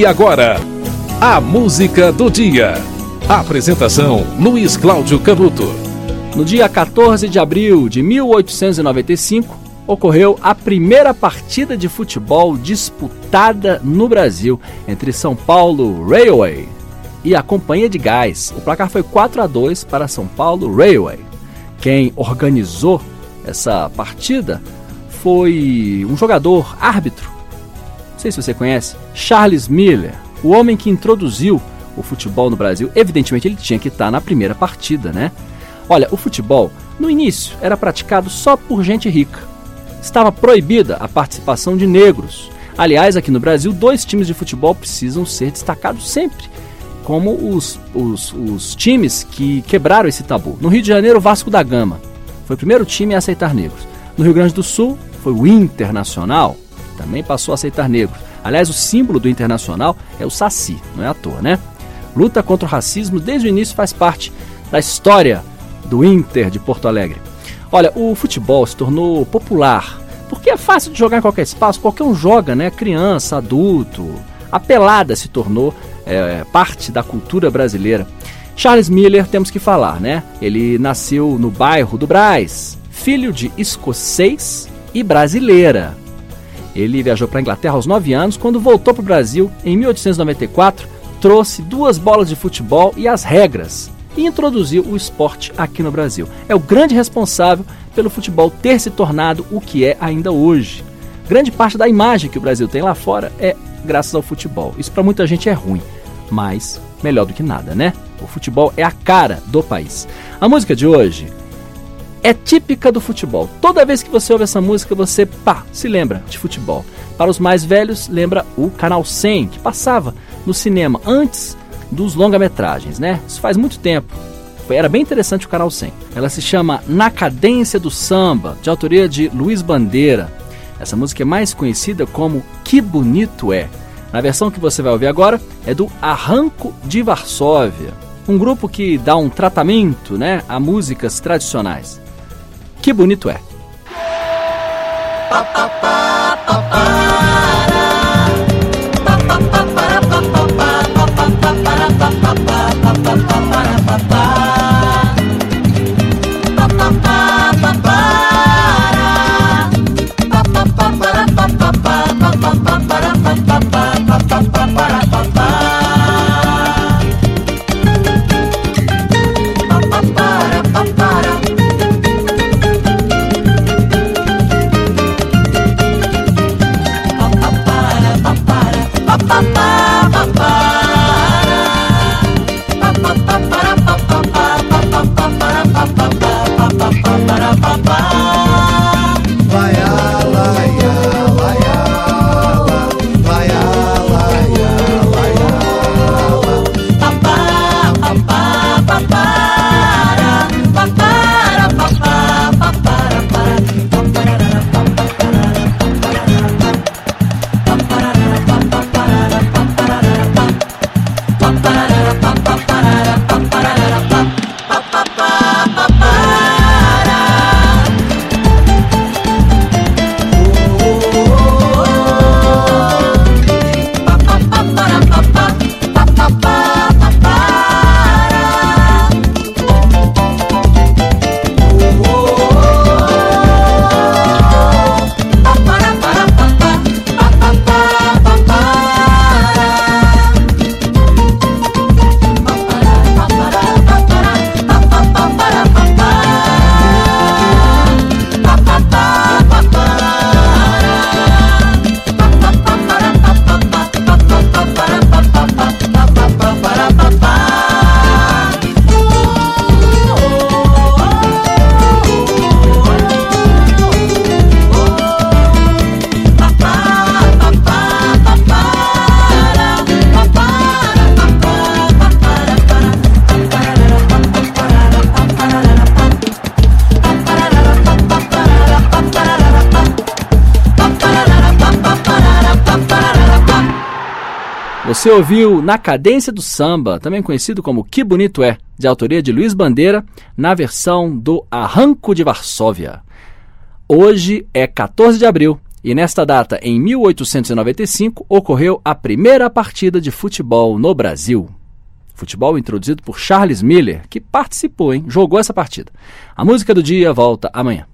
E agora, a música do dia. Apresentação: Luiz Cláudio Canuto. No dia 14 de abril de 1895, ocorreu a primeira partida de futebol disputada no Brasil entre São Paulo Railway e a Companhia de Gás. O placar foi 4 a 2 para São Paulo Railway. Quem organizou essa partida foi um jogador árbitro. Sei se você conhece, Charles Miller, o homem que introduziu o futebol no Brasil. Evidentemente ele tinha que estar na primeira partida, né? Olha, o futebol no início era praticado só por gente rica. Estava proibida a participação de negros. Aliás, aqui no Brasil, dois times de futebol precisam ser destacados sempre como os, os, os times que quebraram esse tabu. No Rio de Janeiro, Vasco da Gama foi o primeiro time a aceitar negros. No Rio Grande do Sul, foi o Internacional, também passou a aceitar negros. Aliás, o símbolo do Internacional é o Saci, não é à toa, né? Luta contra o racismo desde o início faz parte da história do Inter de Porto Alegre. Olha, o futebol se tornou popular porque é fácil de jogar em qualquer espaço, qualquer um joga, né? Criança, adulto. A pelada se tornou é, parte da cultura brasileira. Charles Miller, temos que falar, né? Ele nasceu no bairro do Braz, filho de escocês e brasileira. Ele viajou para a Inglaterra aos 9 anos, quando voltou para o Brasil em 1894, trouxe duas bolas de futebol e as regras e introduziu o esporte aqui no Brasil. É o grande responsável pelo futebol ter se tornado o que é ainda hoje. Grande parte da imagem que o Brasil tem lá fora é graças ao futebol. Isso para muita gente é ruim, mas melhor do que nada, né? O futebol é a cara do país. A música de hoje é típica do futebol. Toda vez que você ouve essa música, você pá, se lembra de futebol. Para os mais velhos, lembra o Canal 100, que passava no cinema antes dos longa-metragens, né? Isso faz muito tempo. Era bem interessante o Canal 100. Ela se chama Na Cadência do Samba, de autoria de Luiz Bandeira. Essa música é mais conhecida como Que Bonito É. Na versão que você vai ouvir agora é do Arranco de Varsóvia, um grupo que dá um tratamento né, a músicas tradicionais. Que bonito é! Você ouviu Na Cadência do Samba, também conhecido como Que Bonito É, de autoria de Luiz Bandeira, na versão do Arranco de Varsóvia. Hoje é 14 de abril E nesta data, em 1895, ocorreu a primeira partida de futebol no Brasil. Futebol introduzido por Charles Miller, que participou, hein? Jogou essa partida. A música do dia volta amanhã.